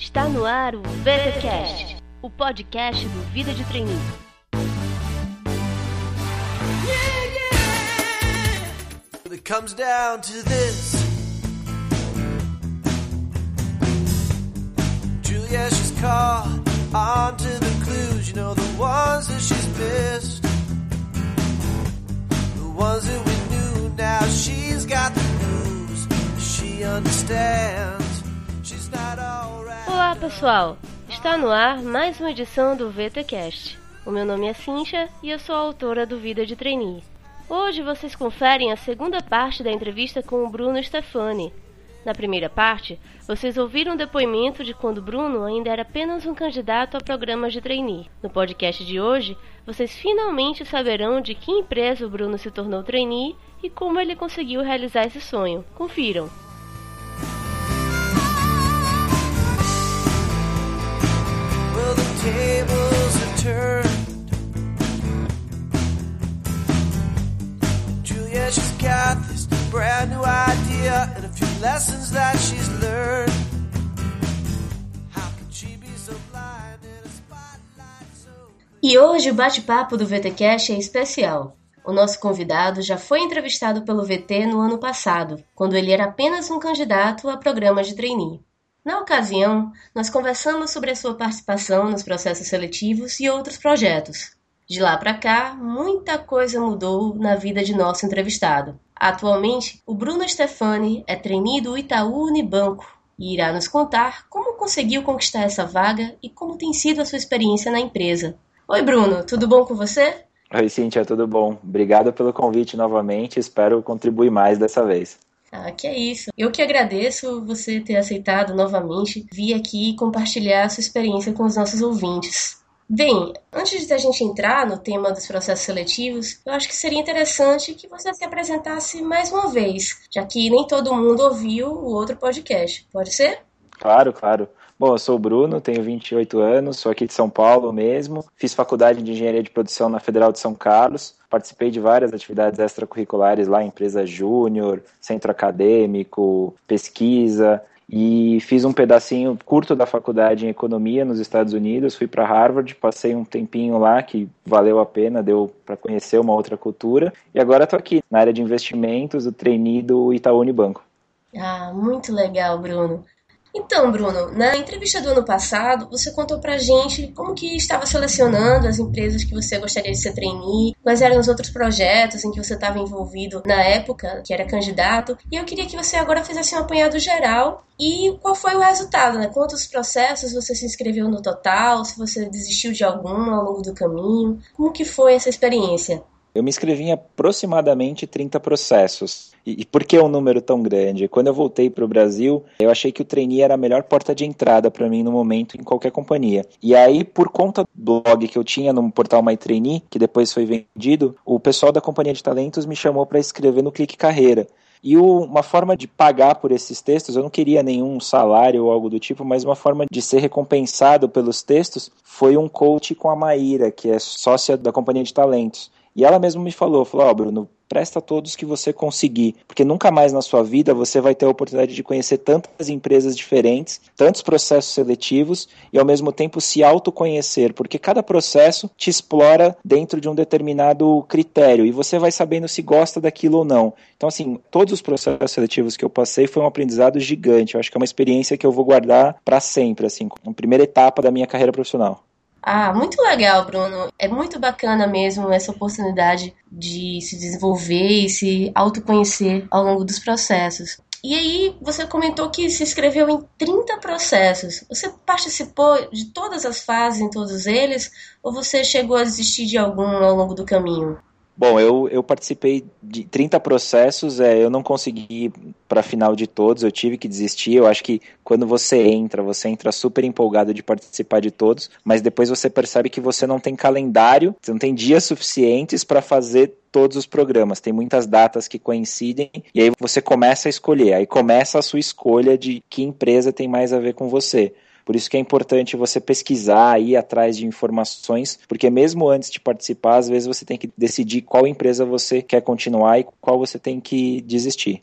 Está no ar o VTCast, o podcast do Vida de Treininho. It comes down to this. Julia, she's caught onto the clues, you know, the ones that she's missed. The ones that we knew, now she's got the news. She understands. Olá pessoal, está no ar mais uma edição do VTCast. O meu nome é Cincha e eu sou autora do Vida de Trainee. Hoje vocês conferem a segunda parte da entrevista com o Bruno Stefani. Na primeira parte, vocês ouviram o depoimento de quando Bruno ainda era apenas um candidato a programas de trainee. No podcast de hoje, vocês finalmente saberão de que empresa o Bruno se tornou trainee e como ele conseguiu realizar esse sonho. Confiram! Tables turned. Julia, she's got this brand new idea and a few lessons that she's learned. E hoje o bate-papo do VTcast é especial. O nosso convidado já foi entrevistado pelo VT no ano passado, quando ele era apenas um candidato a programa de trainee. Na ocasião, nós conversamos sobre a sua participação nos processos seletivos e outros projetos. De lá para cá, muita coisa mudou na vida de nosso entrevistado. Atualmente, o Bruno Stefani é trainee do Itaú Unibanco e irá nos contar como conseguiu conquistar essa vaga e como tem sido a sua experiência na empresa. Oi, Bruno, tudo bom com você? Oi, Cintia, tudo bom? Obrigado pelo convite novamente, espero contribuir mais dessa vez. Ah, que é isso. Eu que agradeço você ter aceitado novamente vir aqui compartilhar a sua experiência com os nossos ouvintes. Bem, antes de a gente entrar no tema dos processos seletivos, eu acho que seria interessante que você se apresentasse mais uma vez, já que nem todo mundo ouviu o outro podcast. Pode ser? Claro, claro. Bom, eu sou o Bruno, tenho 28 anos, sou aqui de São Paulo mesmo. Fiz faculdade de Engenharia de Produção na Federal de São Carlos. Participei de várias atividades extracurriculares lá, empresa júnior, centro acadêmico, pesquisa. E fiz um pedacinho curto da faculdade em economia nos Estados Unidos. Fui para Harvard, passei um tempinho lá que valeu a pena, deu para conhecer uma outra cultura. E agora estou aqui na área de investimentos, o trainee do Itaú Unibanco. Ah, muito legal, Bruno. Então, Bruno, na entrevista do ano passado, você contou pra gente como que estava selecionando as empresas que você gostaria de ser trainee, quais eram os outros projetos em que você estava envolvido na época, que era candidato, e eu queria que você agora fizesse um apanhado geral e qual foi o resultado, né? Quantos processos você se inscreveu no total, se você desistiu de algum ao longo do caminho, como que foi essa experiência? Eu me inscrevi em aproximadamente 30 processos. E, e por que um número tão grande? Quando eu voltei para o Brasil, eu achei que o trainee era a melhor porta de entrada para mim no momento em qualquer companhia. E aí, por conta do blog que eu tinha no portal My Trainee, que depois foi vendido, o pessoal da companhia de talentos me chamou para escrever no Clique Carreira. E uma forma de pagar por esses textos, eu não queria nenhum salário ou algo do tipo, mas uma forma de ser recompensado pelos textos foi um coach com a Maíra, que é sócia da companhia de talentos. E ela mesma me falou, falou, ó, oh, Bruno, presta todos que você conseguir, porque nunca mais na sua vida você vai ter a oportunidade de conhecer tantas empresas diferentes, tantos processos seletivos e ao mesmo tempo se autoconhecer, porque cada processo te explora dentro de um determinado critério e você vai sabendo se gosta daquilo ou não. Então, assim, todos os processos seletivos que eu passei foi um aprendizado gigante. Eu acho que é uma experiência que eu vou guardar para sempre, assim, como primeira etapa da minha carreira profissional. Ah, muito legal, Bruno. É muito bacana mesmo essa oportunidade de se desenvolver e se autoconhecer ao longo dos processos. E aí, você comentou que se inscreveu em 30 processos. Você participou de todas as fases em todos eles? Ou você chegou a desistir de algum ao longo do caminho? Bom, eu, eu participei de 30 processos, é, eu não consegui para a final de todos, eu tive que desistir. Eu acho que quando você entra, você entra super empolgado de participar de todos, mas depois você percebe que você não tem calendário, você não tem dias suficientes para fazer todos os programas. Tem muitas datas que coincidem e aí você começa a escolher. Aí começa a sua escolha de que empresa tem mais a ver com você. Por isso que é importante você pesquisar, ir atrás de informações, porque mesmo antes de participar, às vezes você tem que decidir qual empresa você quer continuar e qual você tem que desistir.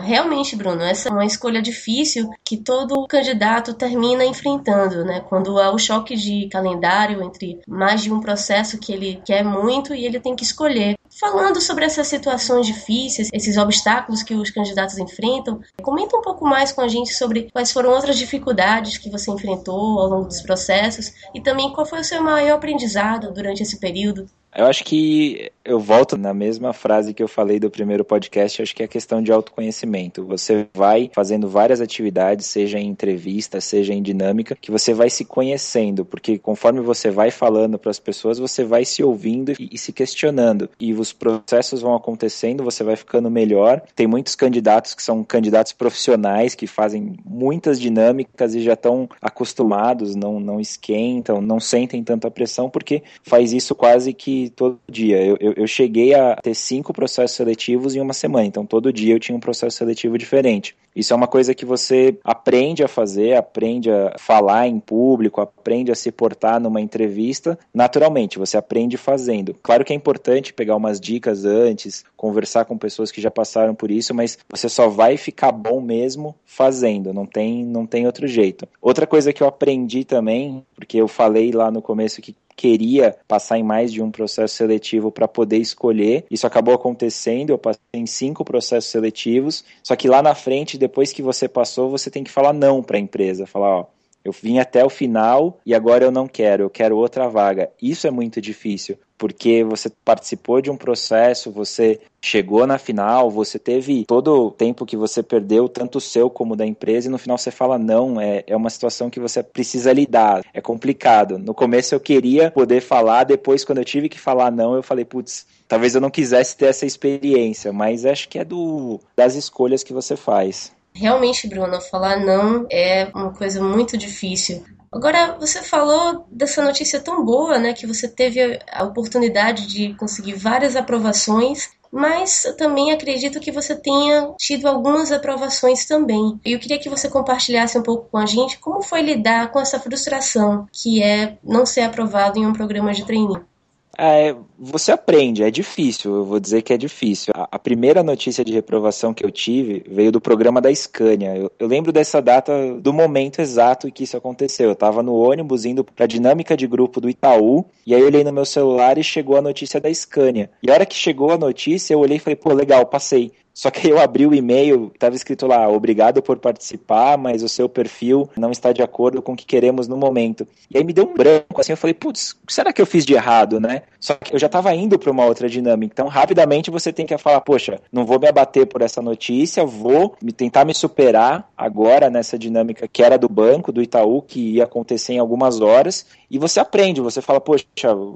Realmente, Bruno, essa é uma escolha difícil que todo candidato termina enfrentando, né? Quando há o choque de calendário entre mais de um processo que ele quer muito e ele tem que escolher. Falando sobre essas situações difíceis, esses obstáculos que os candidatos enfrentam, comenta um pouco mais com a gente sobre quais foram outras dificuldades que você enfrentou ao longo dos processos e também qual foi o seu maior aprendizado durante esse período. Eu acho que eu volto na mesma frase que eu falei do primeiro podcast, acho que é a questão de autoconhecimento. Você vai fazendo várias atividades, seja em entrevista, seja em dinâmica, que você vai se conhecendo, porque conforme você vai falando para as pessoas, você vai se ouvindo e, e se questionando. E os processos vão acontecendo, você vai ficando melhor. Tem muitos candidatos que são candidatos profissionais, que fazem muitas dinâmicas e já estão acostumados, não, não esquentam, não sentem tanta pressão, porque faz isso quase que todo dia. eu, eu eu cheguei a ter cinco processos seletivos em uma semana, então todo dia eu tinha um processo seletivo diferente. Isso é uma coisa que você aprende a fazer, aprende a falar em público, aprende a se portar numa entrevista naturalmente, você aprende fazendo. Claro que é importante pegar umas dicas antes, conversar com pessoas que já passaram por isso, mas você só vai ficar bom mesmo fazendo, não tem, não tem outro jeito. Outra coisa que eu aprendi também, porque eu falei lá no começo que queria passar em mais de um processo seletivo para poder escolher. Isso acabou acontecendo, eu passei em cinco processos seletivos, só que lá na frente, depois que você passou, você tem que falar não para a empresa, falar, ó, eu vim até o final e agora eu não quero, eu quero outra vaga. Isso é muito difícil, porque você participou de um processo, você chegou na final, você teve todo o tempo que você perdeu, tanto o seu como da empresa, e no final você fala não, é, é uma situação que você precisa lidar, é complicado. No começo eu queria poder falar, depois quando eu tive que falar não, eu falei, putz, talvez eu não quisesse ter essa experiência, mas acho que é do das escolhas que você faz. Realmente, Bruno, falar não é uma coisa muito difícil. Agora, você falou dessa notícia tão boa, né, que você teve a oportunidade de conseguir várias aprovações, mas eu também acredito que você tenha tido algumas aprovações também. Eu queria que você compartilhasse um pouco com a gente como foi lidar com essa frustração que é não ser aprovado em um programa de treininho. É, você aprende, é difícil, eu vou dizer que é difícil. A, a primeira notícia de reprovação que eu tive veio do programa da Scania. Eu, eu lembro dessa data, do momento exato em que isso aconteceu. Eu estava no ônibus indo para a dinâmica de grupo do Itaú, e aí eu olhei no meu celular e chegou a notícia da Scania. E a hora que chegou a notícia, eu olhei e falei, pô, legal, passei. Só que eu abri o e-mail, estava escrito lá, obrigado por participar, mas o seu perfil não está de acordo com o que queremos no momento. E aí me deu um branco, assim, eu falei, putz, será que eu fiz de errado, né? Só que eu já estava indo para uma outra dinâmica, então rapidamente você tem que falar, poxa, não vou me abater por essa notícia, vou me tentar me superar agora nessa dinâmica que era do banco, do Itaú, que ia acontecer em algumas horas, e você aprende, você fala, poxa,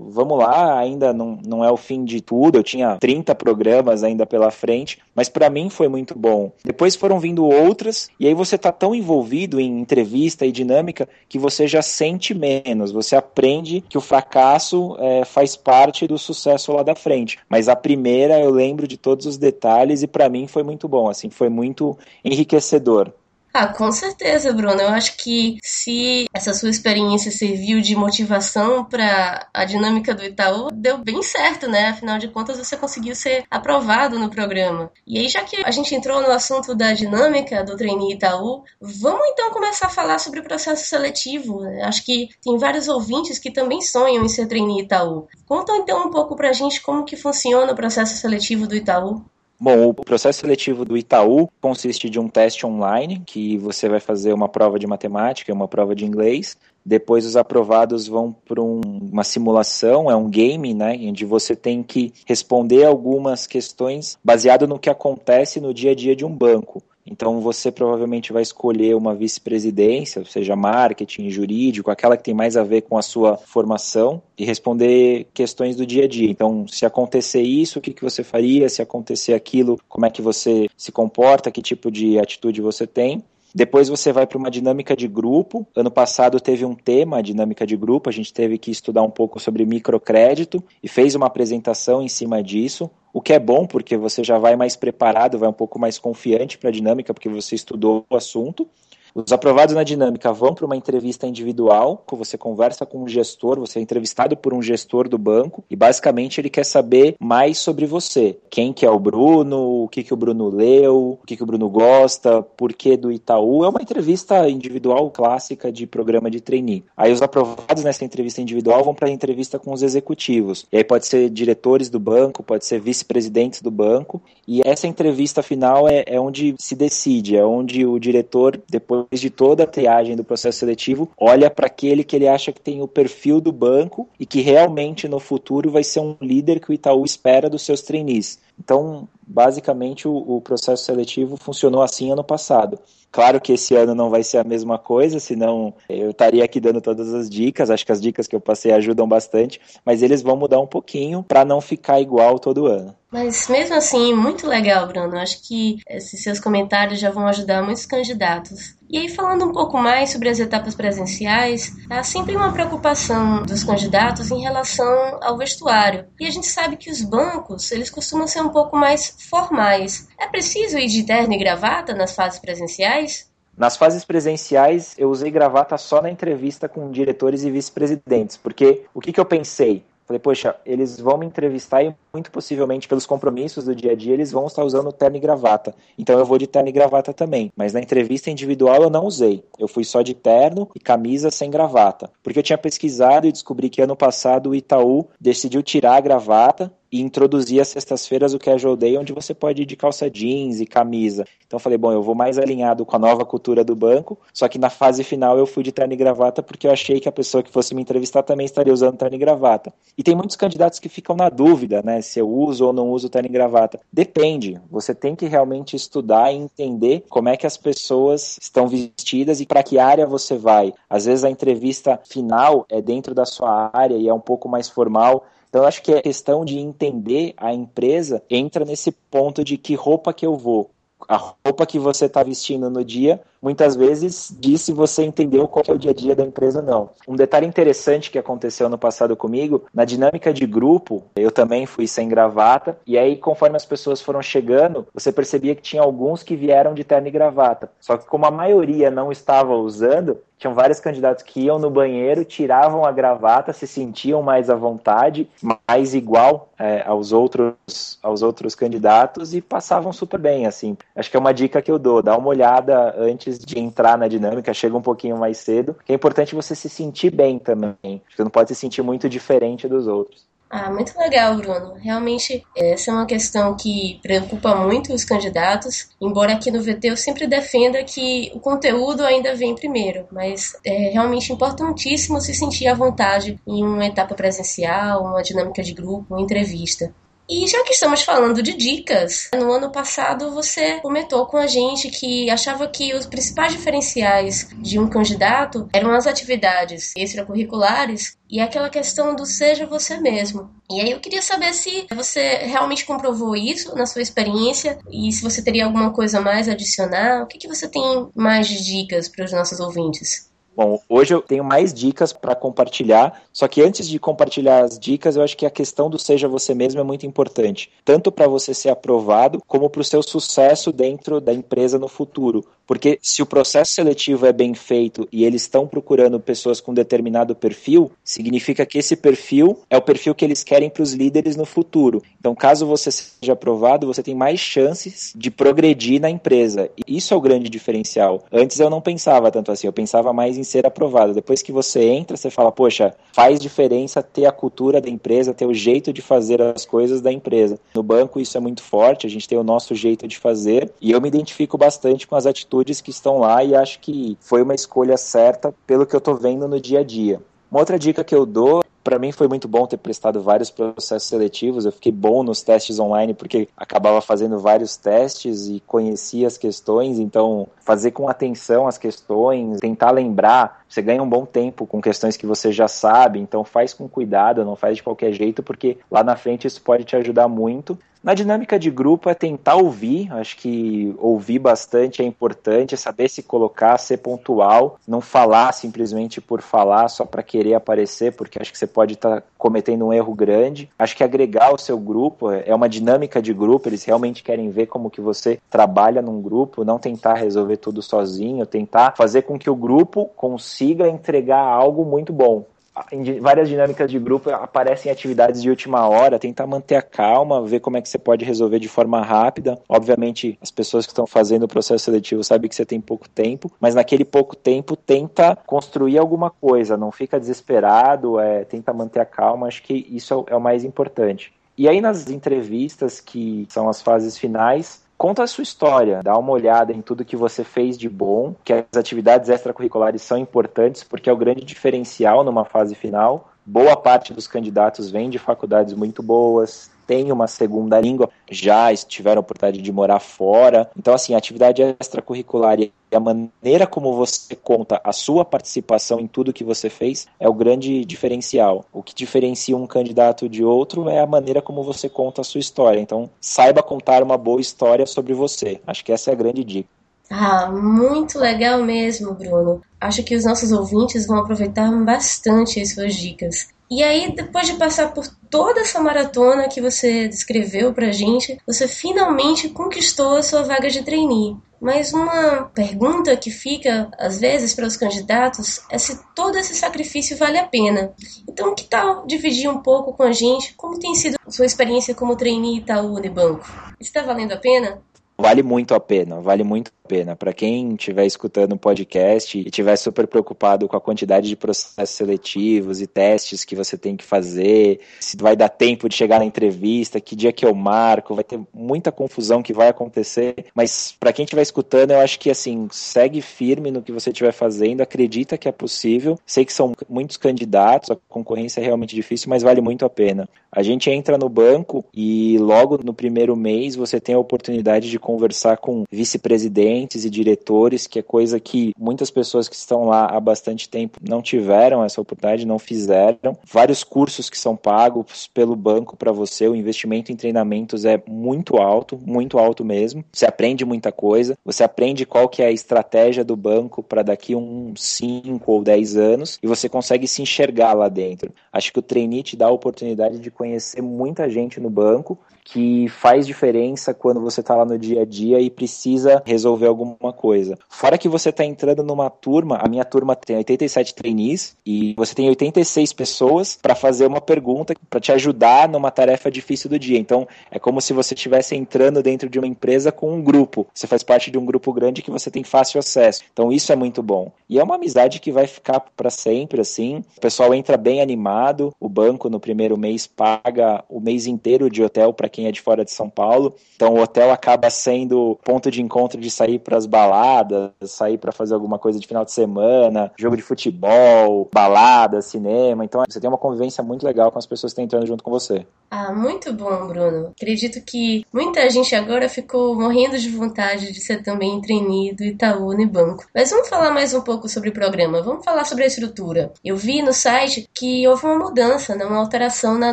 vamos lá, ainda não, não é o fim de tudo, eu tinha 30 programas ainda pela frente, mas para mim foi muito bom. Depois foram vindo outras, e aí você tá tão envolvido em entrevista e dinâmica que você já sente menos, você aprende que o fracasso é, faz parte do sucesso lá da frente. Mas a primeira eu lembro de todos os detalhes e para mim foi muito bom, assim, foi muito enriquecedor. Ah, com certeza, Bruno. Eu acho que se essa sua experiência serviu de motivação para a dinâmica do Itaú, deu bem certo, né? Afinal de contas, você conseguiu ser aprovado no programa. E aí, já que a gente entrou no assunto da dinâmica do trainee Itaú, vamos então começar a falar sobre o processo seletivo. Acho que tem vários ouvintes que também sonham em ser trainee Itaú. Conta então um pouco pra gente como que funciona o processo seletivo do Itaú. Bom, o processo seletivo do Itaú consiste de um teste online, que você vai fazer uma prova de matemática e uma prova de inglês. Depois os aprovados vão para um, uma simulação, é um game, né, onde você tem que responder algumas questões baseado no que acontece no dia a dia de um banco. Então você provavelmente vai escolher uma vice-presidência, seja marketing, jurídico, aquela que tem mais a ver com a sua formação e responder questões do dia a dia. Então, se acontecer isso, o que, que você faria? Se acontecer aquilo, como é que você se comporta? Que tipo de atitude você tem? Depois você vai para uma dinâmica de grupo. Ano passado teve um tema, a dinâmica de grupo, a gente teve que estudar um pouco sobre microcrédito e fez uma apresentação em cima disso. O que é bom, porque você já vai mais preparado, vai um pouco mais confiante para a dinâmica, porque você estudou o assunto. Os aprovados na dinâmica vão para uma entrevista individual, que você conversa com um gestor, você é entrevistado por um gestor do banco e basicamente ele quer saber mais sobre você. Quem que é o Bruno, o que que o Bruno leu, o que que o Bruno gosta, por que do Itaú. É uma entrevista individual clássica de programa de trainee. Aí os aprovados nessa entrevista individual vão para a entrevista com os executivos. E aí pode ser diretores do banco, pode ser vice-presidentes do banco. E essa entrevista final é, é onde se decide, é onde o diretor, depois de toda a triagem do processo seletivo, olha para aquele que ele acha que tem o perfil do banco e que realmente no futuro vai ser um líder que o Itaú espera dos seus trainees. Então, basicamente, o, o processo seletivo funcionou assim ano passado. Claro que esse ano não vai ser a mesma coisa, senão eu estaria aqui dando todas as dicas. Acho que as dicas que eu passei ajudam bastante, mas eles vão mudar um pouquinho para não ficar igual todo ano. Mas mesmo assim, muito legal, Bruno. Acho que esses seus comentários já vão ajudar muitos candidatos. E aí, falando um pouco mais sobre as etapas presenciais, há sempre uma preocupação dos candidatos em relação ao vestuário. E a gente sabe que os bancos, eles costumam ser um pouco mais formais. É preciso ir de terno e gravata nas fases presenciais? Nas fases presenciais, eu usei gravata só na entrevista com diretores e vice-presidentes, porque o que, que eu pensei? Falei, poxa, eles vão me entrevistar e muito possivelmente pelos compromissos do dia a dia eles vão estar usando terno e gravata. Então eu vou de terno e gravata também. Mas na entrevista individual eu não usei. Eu fui só de terno e camisa sem gravata. Porque eu tinha pesquisado e descobri que ano passado o Itaú decidiu tirar a gravata e introduzir as sextas-feiras o Casual Day, onde você pode ir de calça jeans e camisa. Então falei, bom, eu vou mais alinhado com a nova cultura do banco, só que na fase final eu fui de terno e gravata porque eu achei que a pessoa que fosse me entrevistar também estaria usando terno e gravata. E tem muitos candidatos que ficam na dúvida, né, se eu uso ou não uso terno e gravata. Depende, você tem que realmente estudar e entender como é que as pessoas estão vestidas e para que área você vai. Às vezes a entrevista final é dentro da sua área e é um pouco mais formal, então, eu acho que a questão de entender a empresa entra nesse ponto de que roupa que eu vou. A roupa que você está vestindo no dia muitas vezes diz se você entendeu qual é o dia a dia da empresa ou não. Um detalhe interessante que aconteceu no passado comigo, na dinâmica de grupo, eu também fui sem gravata, e aí conforme as pessoas foram chegando, você percebia que tinha alguns que vieram de terno e gravata. Só que como a maioria não estava usando, tinham vários candidatos que iam no banheiro, tiravam a gravata, se sentiam mais à vontade, mais igual é, aos outros aos outros candidatos e passavam super bem, assim. Acho que é uma dica que eu dou, dá uma olhada antes antes de entrar na dinâmica, chega um pouquinho mais cedo, que é importante você se sentir bem também. Você não pode se sentir muito diferente dos outros. Ah, muito legal, Bruno. Realmente, essa é uma questão que preocupa muito os candidatos, embora aqui no VT eu sempre defenda que o conteúdo ainda vem primeiro, mas é realmente importantíssimo se sentir à vontade em uma etapa presencial, uma dinâmica de grupo, uma entrevista. E já que estamos falando de dicas, no ano passado você comentou com a gente que achava que os principais diferenciais de um candidato eram as atividades extracurriculares e aquela questão do seja você mesmo. E aí eu queria saber se você realmente comprovou isso na sua experiência e se você teria alguma coisa mais a adicionar. O que, que você tem mais de dicas para os nossos ouvintes? Bom, hoje eu tenho mais dicas para compartilhar, só que antes de compartilhar as dicas, eu acho que a questão do seja você mesmo é muito importante, tanto para você ser aprovado, como para o seu sucesso dentro da empresa no futuro. Porque se o processo seletivo é bem feito e eles estão procurando pessoas com determinado perfil, significa que esse perfil é o perfil que eles querem para os líderes no futuro. Então, caso você seja aprovado, você tem mais chances de progredir na empresa. E isso é o grande diferencial. Antes eu não pensava tanto assim, eu pensava mais em ser aprovado. Depois que você entra, você fala, poxa, faz diferença ter a cultura da empresa, ter o jeito de fazer as coisas da empresa. No banco isso é muito forte, a gente tem o nosso jeito de fazer e eu me identifico bastante com as atitudes atitudes que estão lá e acho que foi uma escolha certa pelo que eu estou vendo no dia a dia. Uma outra dica que eu dou para mim foi muito bom ter prestado vários processos seletivos. Eu fiquei bom nos testes online porque acabava fazendo vários testes e conhecia as questões. Então, fazer com atenção as questões, tentar lembrar. Você ganha um bom tempo com questões que você já sabe. Então, faz com cuidado, não faz de qualquer jeito, porque lá na frente isso pode te ajudar muito. Na dinâmica de grupo é tentar ouvir, acho que ouvir bastante é importante, é saber se colocar, ser pontual, não falar simplesmente por falar só para querer aparecer, porque acho que você pode estar tá cometendo um erro grande. Acho que agregar o seu grupo é uma dinâmica de grupo, eles realmente querem ver como que você trabalha num grupo, não tentar resolver tudo sozinho, tentar fazer com que o grupo consiga entregar algo muito bom em várias dinâmicas de grupo aparecem atividades de última hora, tentar manter a calma, ver como é que você pode resolver de forma rápida. Obviamente, as pessoas que estão fazendo o processo seletivo sabem que você tem pouco tempo, mas naquele pouco tempo tenta construir alguma coisa, não fica desesperado, é, tenta manter a calma, acho que isso é o mais importante. E aí nas entrevistas, que são as fases finais, conta a sua história, dá uma olhada em tudo que você fez de bom, que as atividades extracurriculares são importantes porque é o grande diferencial numa fase final. Boa parte dos candidatos vem de faculdades muito boas, tem uma segunda língua, já tiveram a oportunidade de morar fora. Então, assim, a atividade extracurricular e a maneira como você conta a sua participação em tudo que você fez é o grande diferencial. O que diferencia um candidato de outro é a maneira como você conta a sua história. Então, saiba contar uma boa história sobre você. Acho que essa é a grande dica. Ah, muito legal mesmo, Bruno. Acho que os nossos ouvintes vão aproveitar bastante as suas dicas. E aí, depois de passar por toda essa maratona que você descreveu pra gente, você finalmente conquistou a sua vaga de trainee. Mas uma pergunta que fica às vezes para os candidatos é se todo esse sacrifício vale a pena. Então, que tal dividir um pouco com a gente como tem sido sua experiência como trainee Itaú Unibanco? Está valendo a pena? Vale muito a pena, vale muito pena. Para quem estiver escutando o podcast e estiver super preocupado com a quantidade de processos seletivos e testes que você tem que fazer, se vai dar tempo de chegar na entrevista, que dia que eu marco, vai ter muita confusão que vai acontecer. Mas para quem estiver escutando, eu acho que assim, segue firme no que você estiver fazendo, acredita que é possível. Sei que são muitos candidatos, a concorrência é realmente difícil, mas vale muito a pena. A gente entra no banco e logo no primeiro mês você tem a oportunidade de conversar com vice-presidente gerentes e diretores, que é coisa que muitas pessoas que estão lá há bastante tempo não tiveram essa oportunidade, não fizeram. Vários cursos que são pagos pelo banco para você, o investimento em treinamentos é muito alto, muito alto mesmo. Você aprende muita coisa, você aprende qual que é a estratégia do banco para daqui uns 5 ou 10 anos e você consegue se enxergar lá dentro. Acho que o trainee te dá a oportunidade de conhecer muita gente no banco que faz diferença quando você está lá no dia a dia e precisa resolver alguma coisa. Fora que você está entrando numa turma, a minha turma tem 87 trainees e você tem 86 pessoas para fazer uma pergunta para te ajudar numa tarefa difícil do dia. Então, é como se você estivesse entrando dentro de uma empresa com um grupo. Você faz parte de um grupo grande que você tem fácil acesso. Então, isso é muito bom. E é uma amizade que vai ficar para sempre assim. O pessoal entra bem animado, o banco no primeiro mês paga o mês inteiro de hotel para quem é de fora de São Paulo. Então o hotel acaba sendo ponto de encontro de sair para as baladas, sair para fazer alguma coisa de final de semana, jogo de futebol, balada, cinema. Então você tem uma convivência muito legal com as pessoas que estão entrando junto com você. Ah, muito bom, Bruno. Acredito que muita gente agora ficou morrendo de vontade de ser também trainee do Itaú Unibanco. Mas vamos falar mais um pouco sobre o programa. Vamos falar sobre a estrutura. Eu vi no site que houve uma mudança, né, uma alteração na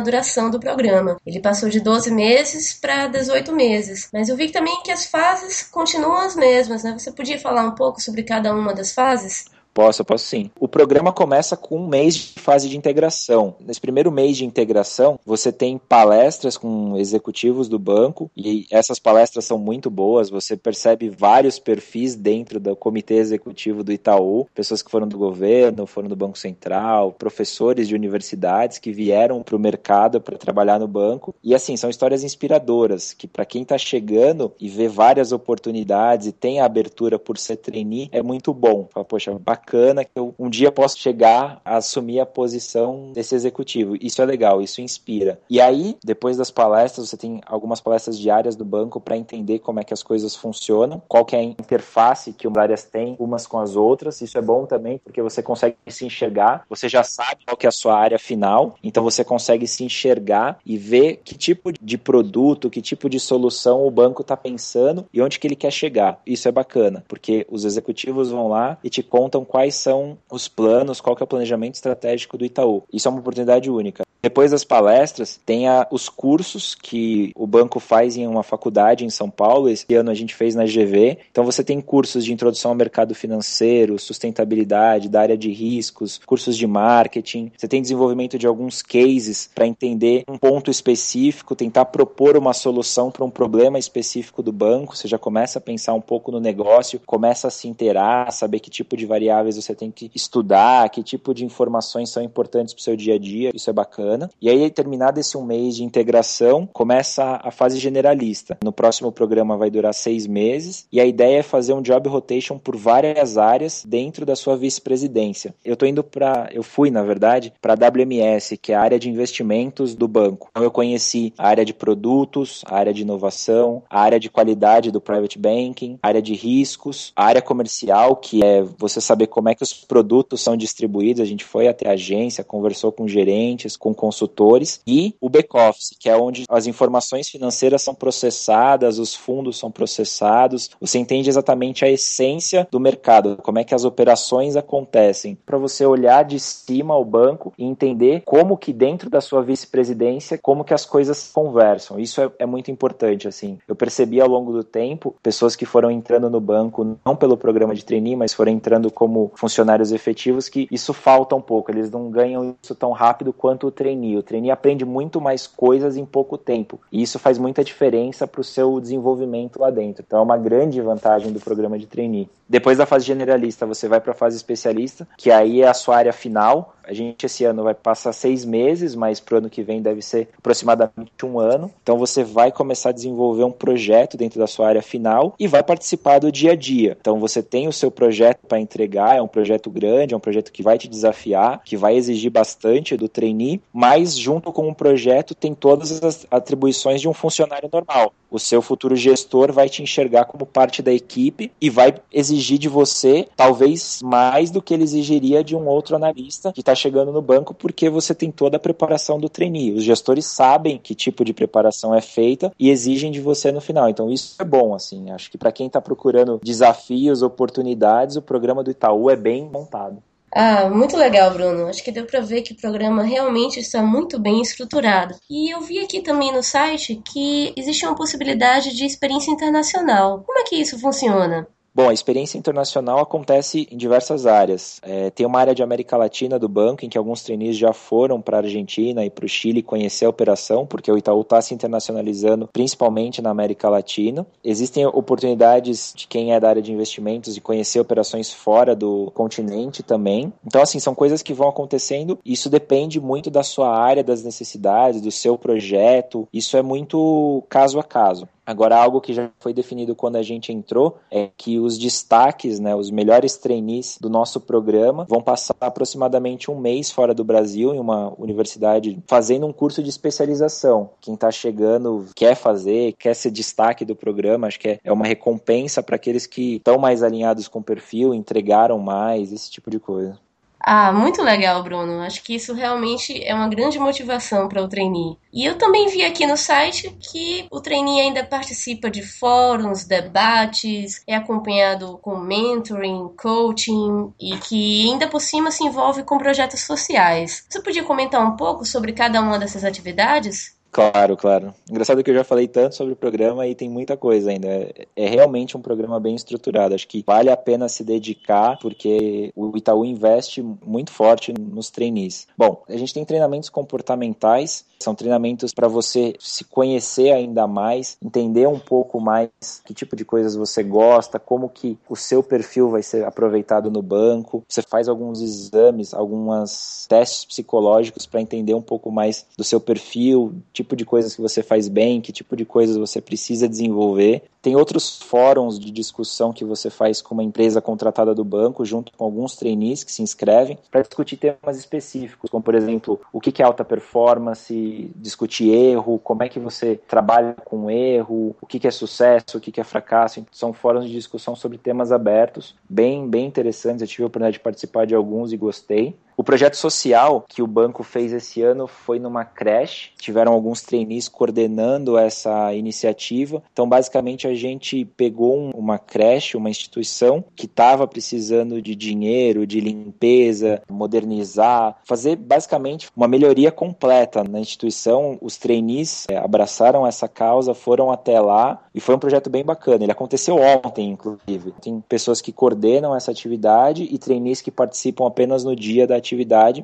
duração do programa. Ele passou de 12 meses meses para 18 meses. Mas eu vi também que as fases continuam as mesmas, né? Você podia falar um pouco sobre cada uma das fases? Posso, posso sim. O programa começa com um mês de fase de integração. Nesse primeiro mês de integração, você tem palestras com executivos do banco e essas palestras são muito boas. Você percebe vários perfis dentro do comitê executivo do Itaú, pessoas que foram do governo, foram do Banco Central, professores de universidades que vieram para o mercado para trabalhar no banco. E assim, são histórias inspiradoras que para quem está chegando e vê várias oportunidades e tem a abertura por ser trainee, é muito bom. Fala, poxa, bacana bacana que eu um dia posso chegar a assumir a posição desse executivo. Isso é legal, isso inspira. E aí, depois das palestras, você tem algumas palestras diárias do banco para entender como é que as coisas funcionam, qual que é a interface que as áreas têm umas com as outras. Isso é bom também porque você consegue se enxergar, você já sabe qual que é a sua área final, então você consegue se enxergar e ver que tipo de produto, que tipo de solução o banco está pensando e onde que ele quer chegar. Isso é bacana, porque os executivos vão lá e te contam quais são os planos, qual que é o planejamento estratégico do Itaú. Isso é uma oportunidade única. Depois das palestras, tem a, os cursos que o banco faz em uma faculdade em São Paulo. Esse ano a gente fez na GV. Então você tem cursos de introdução ao mercado financeiro, sustentabilidade, da área de riscos, cursos de marketing. Você tem desenvolvimento de alguns cases para entender um ponto específico, tentar propor uma solução para um problema específico do banco. Você já começa a pensar um pouco no negócio, começa a se inteirar, saber que tipo de variáveis você tem que estudar, que tipo de informações são importantes para o seu dia a dia. Isso é bacana. E aí, terminado esse um mês de integração, começa a fase generalista. No próximo programa vai durar seis meses e a ideia é fazer um job rotation por várias áreas dentro da sua vice-presidência. Eu tô indo para, eu fui na verdade para a WMS, que é a área de investimentos do banco. Então eu conheci a área de produtos, a área de inovação, a área de qualidade do private banking, a área de riscos, a área comercial, que é você saber como é que os produtos são distribuídos. A gente foi até a agência, conversou com gerentes, com consultores e o back-office, que é onde as informações financeiras são processadas, os fundos são processados. Você entende exatamente a essência do mercado, como é que as operações acontecem, para você olhar de cima ao banco e entender como que dentro da sua vice-presidência, como que as coisas conversam. Isso é, é muito importante, assim. Eu percebi ao longo do tempo pessoas que foram entrando no banco, não pelo programa de trainee, mas foram entrando como funcionários efetivos, que isso falta um pouco. Eles não ganham isso tão rápido quanto o trainee. O trainee aprende muito mais coisas em pouco tempo. E isso faz muita diferença para o seu desenvolvimento lá dentro. Então é uma grande vantagem do programa de trainee. Depois da fase generalista, você vai para a fase especialista, que aí é a sua área final. A gente esse ano vai passar seis meses, mas para o ano que vem deve ser aproximadamente um ano. Então você vai começar a desenvolver um projeto dentro da sua área final e vai participar do dia a dia. Então você tem o seu projeto para entregar, é um projeto grande, é um projeto que vai te desafiar, que vai exigir bastante do trainee, mas junto com o projeto tem todas as atribuições de um funcionário normal. O seu futuro gestor vai te enxergar como parte da equipe e vai exigir de você talvez mais do que ele exigiria de um outro analista que está chegando no banco, porque você tem toda a preparação do trainee. Os gestores sabem que tipo de preparação é feita e exigem de você no final. Então isso é bom, assim. Acho que para quem está procurando desafios, oportunidades, o programa do Itaú é bem montado. Ah, muito legal, Bruno. Acho que deu para ver que o programa realmente está muito bem estruturado. E eu vi aqui também no site que existe uma possibilidade de experiência internacional. Como é que isso funciona? Bom, a experiência internacional acontece em diversas áreas. É, tem uma área de América Latina do banco em que alguns trainees já foram para a Argentina e para o Chile conhecer a operação, porque o Itaú está se internacionalizando principalmente na América Latina. Existem oportunidades de quem é da área de investimentos de conhecer operações fora do continente também. Então, assim, são coisas que vão acontecendo. Isso depende muito da sua área, das necessidades, do seu projeto. Isso é muito caso a caso. Agora, algo que já foi definido quando a gente entrou é que os destaques, né, os melhores trainees do nosso programa vão passar aproximadamente um mês fora do Brasil, em uma universidade, fazendo um curso de especialização. Quem está chegando quer fazer, quer ser destaque do programa, acho que é, é uma recompensa para aqueles que estão mais alinhados com o perfil, entregaram mais, esse tipo de coisa. Ah, muito legal, Bruno. Acho que isso realmente é uma grande motivação para o trainee. E eu também vi aqui no site que o trainee ainda participa de fóruns, debates, é acompanhado com mentoring, coaching e que ainda por cima se envolve com projetos sociais. Você podia comentar um pouco sobre cada uma dessas atividades? Claro, claro. Engraçado que eu já falei tanto sobre o programa e tem muita coisa ainda. É, é, realmente um programa bem estruturado. Acho que vale a pena se dedicar porque o Itaú investe muito forte nos trainees. Bom, a gente tem treinamentos comportamentais, são treinamentos para você se conhecer ainda mais, entender um pouco mais que tipo de coisas você gosta, como que o seu perfil vai ser aproveitado no banco. Você faz alguns exames, alguns testes psicológicos para entender um pouco mais do seu perfil, tipo de coisas que você faz bem, que tipo de coisas você precisa desenvolver. Tem outros fóruns de discussão que você faz com uma empresa contratada do banco, junto com alguns trainees que se inscrevem, para discutir temas específicos, como por exemplo, o que é alta performance, discutir erro, como é que você trabalha com erro, o que é sucesso, o que é fracasso. São fóruns de discussão sobre temas abertos, bem, bem interessantes. Eu tive a oportunidade de participar de alguns e gostei. O projeto social que o banco fez esse ano foi numa creche, tiveram alguns trainees coordenando essa iniciativa. Então, basicamente, a gente pegou uma creche, uma instituição que estava precisando de dinheiro, de limpeza, modernizar, fazer basicamente uma melhoria completa na instituição. Os trainees é, abraçaram essa causa, foram até lá e foi um projeto bem bacana. Ele aconteceu ontem, inclusive. Tem pessoas que coordenam essa atividade e trainees que participam apenas no dia da atividade,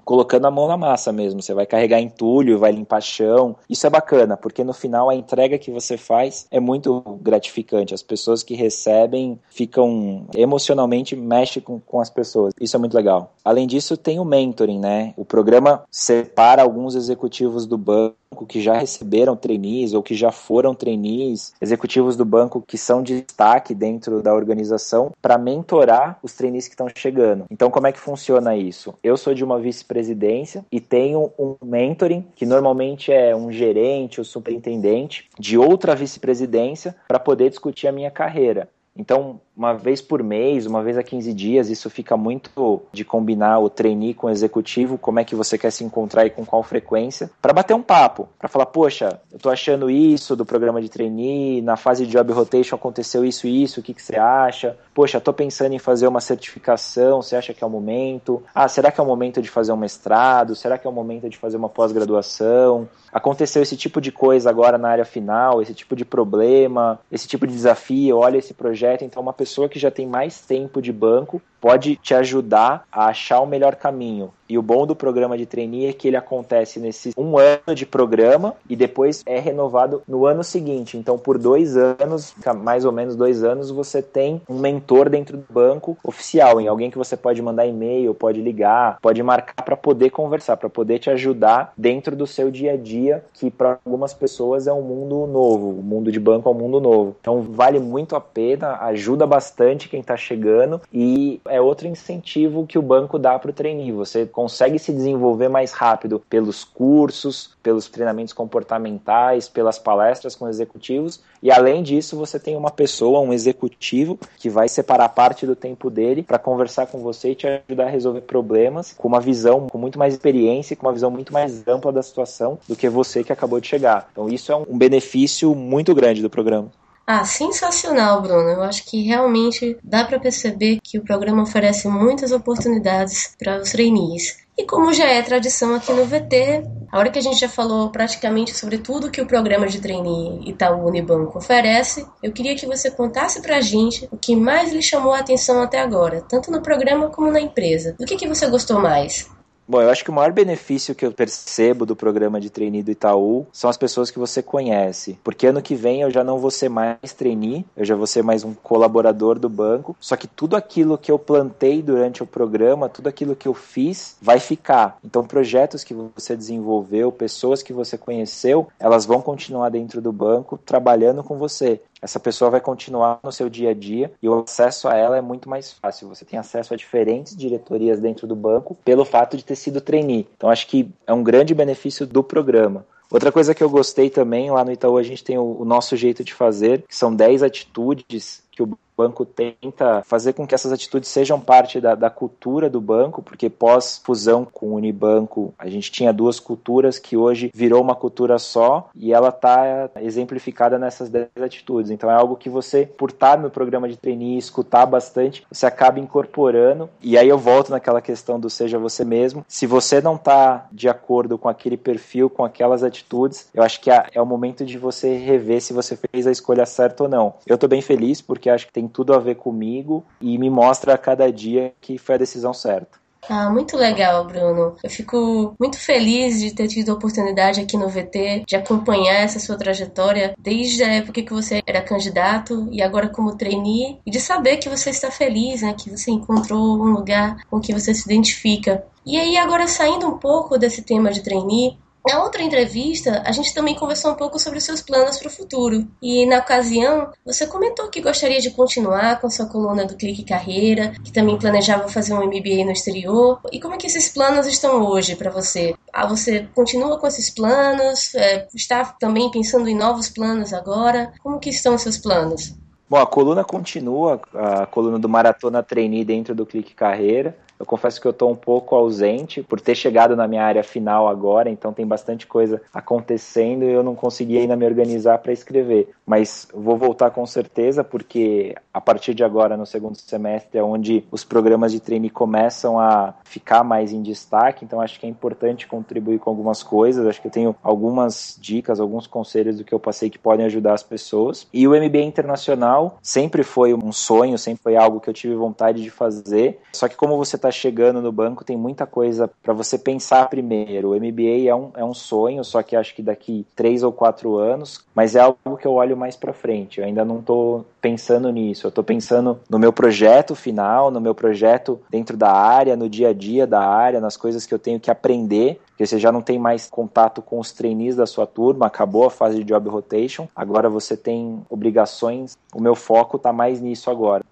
colocando a mão na massa mesmo. Você vai carregar entulho, vai limpar chão. Isso é bacana, porque no final a entrega que você faz é muito gratificante. As pessoas que recebem ficam emocionalmente mexe com, com as pessoas. Isso é muito legal. Além disso, tem o mentoring, né? O programa separa alguns executivos do banco que já receberam trainees ou que já foram trainees, executivos do banco que são de destaque dentro da organização para mentorar os trainees que estão chegando. Então, como é que funciona isso? Eu sou de uma vice-presidência e tenho um mentoring que normalmente é um gerente ou superintendente de outra vice-presidência para poder discutir a minha carreira. Então, uma vez por mês, uma vez a 15 dias, isso fica muito de combinar o trainee com o executivo, como é que você quer se encontrar e com qual frequência, para bater um papo, para falar, poxa, eu tô achando isso do programa de trainee, na fase de job rotation aconteceu isso e isso, o que, que você acha? Poxa, tô pensando em fazer uma certificação, você acha que é o momento? Ah, será que é o momento de fazer um mestrado? Será que é o momento de fazer uma pós-graduação? Aconteceu esse tipo de coisa agora na área final, esse tipo de problema, esse tipo de desafio, olha esse projeto, então uma pessoa pessoa que já tem mais tempo de banco pode te ajudar a achar o melhor caminho. E o bom do programa de trainee é que ele acontece nesse um ano de programa e depois é renovado no ano seguinte. Então, por dois anos, mais ou menos dois anos, você tem um mentor dentro do banco oficial, em alguém que você pode mandar e-mail, pode ligar, pode marcar para poder conversar, para poder te ajudar dentro do seu dia a dia, que para algumas pessoas é um mundo novo. O mundo de banco é um mundo novo. Então, vale muito a pena, ajuda bastante quem está chegando e é outro incentivo que o banco dá para o trainee. Você consegue se desenvolver mais rápido pelos cursos, pelos treinamentos comportamentais, pelas palestras com executivos, e além disso, você tem uma pessoa, um executivo, que vai separar parte do tempo dele para conversar com você e te ajudar a resolver problemas com uma visão, com muito mais experiência, com uma visão muito mais ampla da situação do que você que acabou de chegar. Então, isso é um benefício muito grande do programa. Ah, sensacional, Bruno. Eu acho que realmente dá para perceber que o programa oferece muitas oportunidades para os trainees. E como já é tradição aqui no VT, a hora que a gente já falou praticamente sobre tudo que o programa de trainee Itaú Unibanco oferece, eu queria que você contasse pra gente o que mais lhe chamou a atenção até agora, tanto no programa como na empresa. Do que, que você gostou mais? Bom, eu acho que o maior benefício que eu percebo do programa de trainee do Itaú são as pessoas que você conhece. Porque ano que vem eu já não vou ser mais trainee, eu já vou ser mais um colaborador do banco. Só que tudo aquilo que eu plantei durante o programa, tudo aquilo que eu fiz, vai ficar. Então, projetos que você desenvolveu, pessoas que você conheceu, elas vão continuar dentro do banco trabalhando com você. Essa pessoa vai continuar no seu dia a dia e o acesso a ela é muito mais fácil. Você tem acesso a diferentes diretorias dentro do banco pelo fato de ter sido trainee. Então acho que é um grande benefício do programa. Outra coisa que eu gostei também, lá no Itaú a gente tem o, o nosso jeito de fazer, que são 10 atitudes que o banco tenta fazer com que essas atitudes sejam parte da, da cultura do banco, porque pós-fusão com o Unibanco, a gente tinha duas culturas que hoje virou uma cultura só e ela está exemplificada nessas 10 atitudes. Então é algo que você, por estar no programa de trainee, escutar bastante, você acaba incorporando. E aí eu volto naquela questão do seja você mesmo. Se você não está de acordo com aquele perfil, com aquelas atitudes, eu acho que é, é o momento de você rever se você fez a escolha certa ou não. Eu estou bem feliz porque acho que tem tem tudo a ver comigo e me mostra a cada dia que foi a decisão certa. Ah, muito legal, Bruno. Eu fico muito feliz de ter tido a oportunidade aqui no VT de acompanhar essa sua trajetória desde a época que você era candidato e agora como trainee e de saber que você está feliz, né, que você encontrou um lugar com que você se identifica. E aí agora saindo um pouco desse tema de trainee, na outra entrevista, a gente também conversou um pouco sobre os seus planos para o futuro. E na ocasião, você comentou que gostaria de continuar com sua coluna do Clique Carreira, que também planejava fazer um MBA no exterior. E como é que esses planos estão hoje para você? Ah, você continua com esses planos? É, está também pensando em novos planos agora? Como que estão os seus planos? Bom, a coluna continua, a coluna do Maratona Trainee dentro do Clique Carreira. Eu confesso que eu estou um pouco ausente por ter chegado na minha área final agora, então tem bastante coisa acontecendo e eu não consegui ainda me organizar para escrever. Mas vou voltar com certeza, porque a partir de agora, no segundo semestre, é onde os programas de treine começam a ficar mais em destaque, então acho que é importante contribuir com algumas coisas. Acho que eu tenho algumas dicas, alguns conselhos do que eu passei que podem ajudar as pessoas. E o MBA internacional sempre foi um sonho, sempre foi algo que eu tive vontade de fazer. Só que como você está chegando no banco, tem muita coisa para você pensar primeiro. O MBA é um, é um sonho, só que acho que daqui três ou quatro anos, mas é algo que eu olho mais para frente. Eu ainda não estou pensando nisso. Eu estou pensando no meu projeto final, no meu projeto dentro da área, no dia a dia da área, nas coisas que eu tenho que aprender porque você já não tem mais contato com os trainees da sua turma, acabou a fase de job rotation, agora você tem obrigações. O meu foco está mais nisso agora.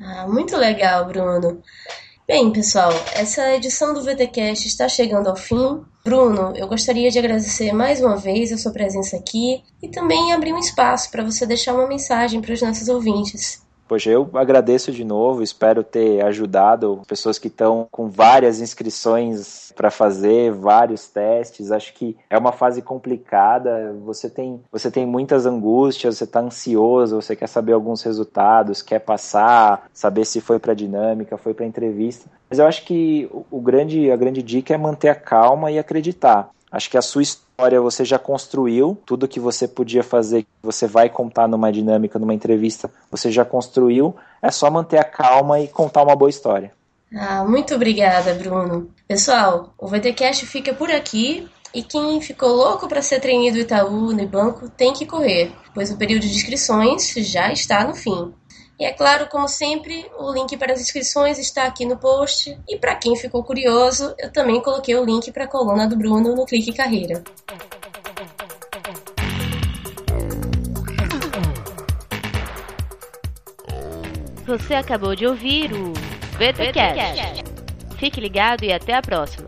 Ah, muito legal, Bruno. Bem, pessoal, essa edição do VTcast está chegando ao fim. Bruno, eu gostaria de agradecer mais uma vez a sua presença aqui e também abrir um espaço para você deixar uma mensagem para os nossos ouvintes. Poxa, eu agradeço de novo, espero ter ajudado pessoas que estão com várias inscrições para fazer, vários testes. Acho que é uma fase complicada. Você tem, você tem muitas angústias, você está ansioso, você quer saber alguns resultados, quer passar, saber se foi para dinâmica, foi para entrevista. Mas eu acho que o, grande, a grande dica é manter a calma e acreditar. Acho que a sua história você já construiu, tudo que você podia fazer, você vai contar numa dinâmica, numa entrevista, você já construiu. É só manter a calma e contar uma boa história. Ah, muito obrigada, Bruno. Pessoal, o VTcast fica por aqui. E quem ficou louco para ser treinado do Itaú no banco tem que correr, pois o período de inscrições já está no fim. E é claro, como sempre, o link para as inscrições está aqui no post. E para quem ficou curioso, eu também coloquei o link para a coluna do Bruno no Clique Carreira. Você acabou de ouvir o VTCast. Fique ligado e até a próxima.